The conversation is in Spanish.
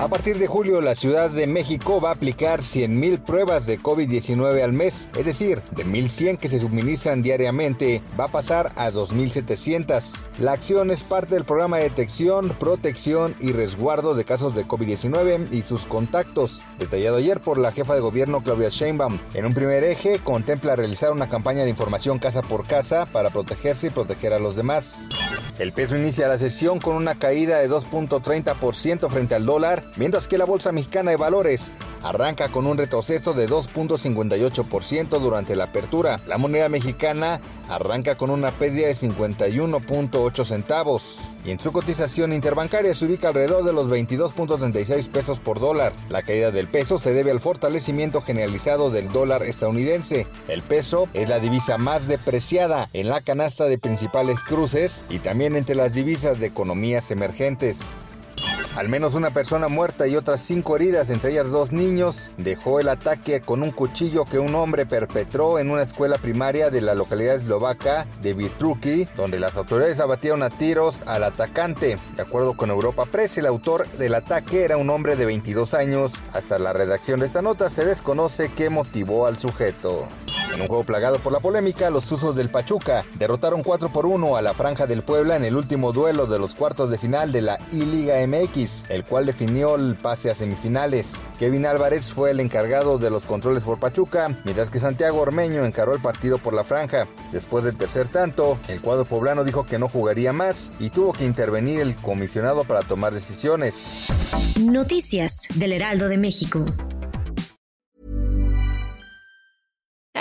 A partir de julio, la Ciudad de México va a aplicar 100.000 pruebas de COVID-19 al mes, es decir, de 1.100 que se suministran diariamente, va a pasar a 2.700. La acción es parte del programa de detección, protección y resguardo de casos de COVID-19 y sus contactos, detallado ayer por la jefa de gobierno Claudia Sheinbaum. En un primer eje, contempla realizar una campaña de información casa por casa para protegerse y proteger a los demás. El peso inicia la sesión con una caída de 2.30% frente al dólar, mientras que la Bolsa Mexicana de Valores arranca con un retroceso de 2.58% durante la apertura. La moneda mexicana arranca con una pérdida de 51.8 centavos y en su cotización interbancaria se ubica alrededor de los 22.36 pesos por dólar. La caída del peso se debe al fortalecimiento generalizado del dólar estadounidense. El peso es la divisa más depreciada en la canasta de principales cruces y también entre las divisas de economías emergentes. Al menos una persona muerta y otras cinco heridas, entre ellas dos niños, dejó el ataque con un cuchillo que un hombre perpetró en una escuela primaria de la localidad eslovaca de Vitruki, donde las autoridades abatieron a tiros al atacante. De acuerdo con Europa Press, el autor del ataque era un hombre de 22 años. Hasta la redacción de esta nota se desconoce qué motivó al sujeto. En un juego plagado por la polémica, los Tuzos del Pachuca derrotaron 4 por 1 a la Franja del Puebla en el último duelo de los cuartos de final de la I-Liga MX, el cual definió el pase a semifinales. Kevin Álvarez fue el encargado de los controles por Pachuca, mientras que Santiago Ormeño encaró el partido por la Franja. Después del tercer tanto, el cuadro poblano dijo que no jugaría más y tuvo que intervenir el comisionado para tomar decisiones. Noticias del Heraldo de México.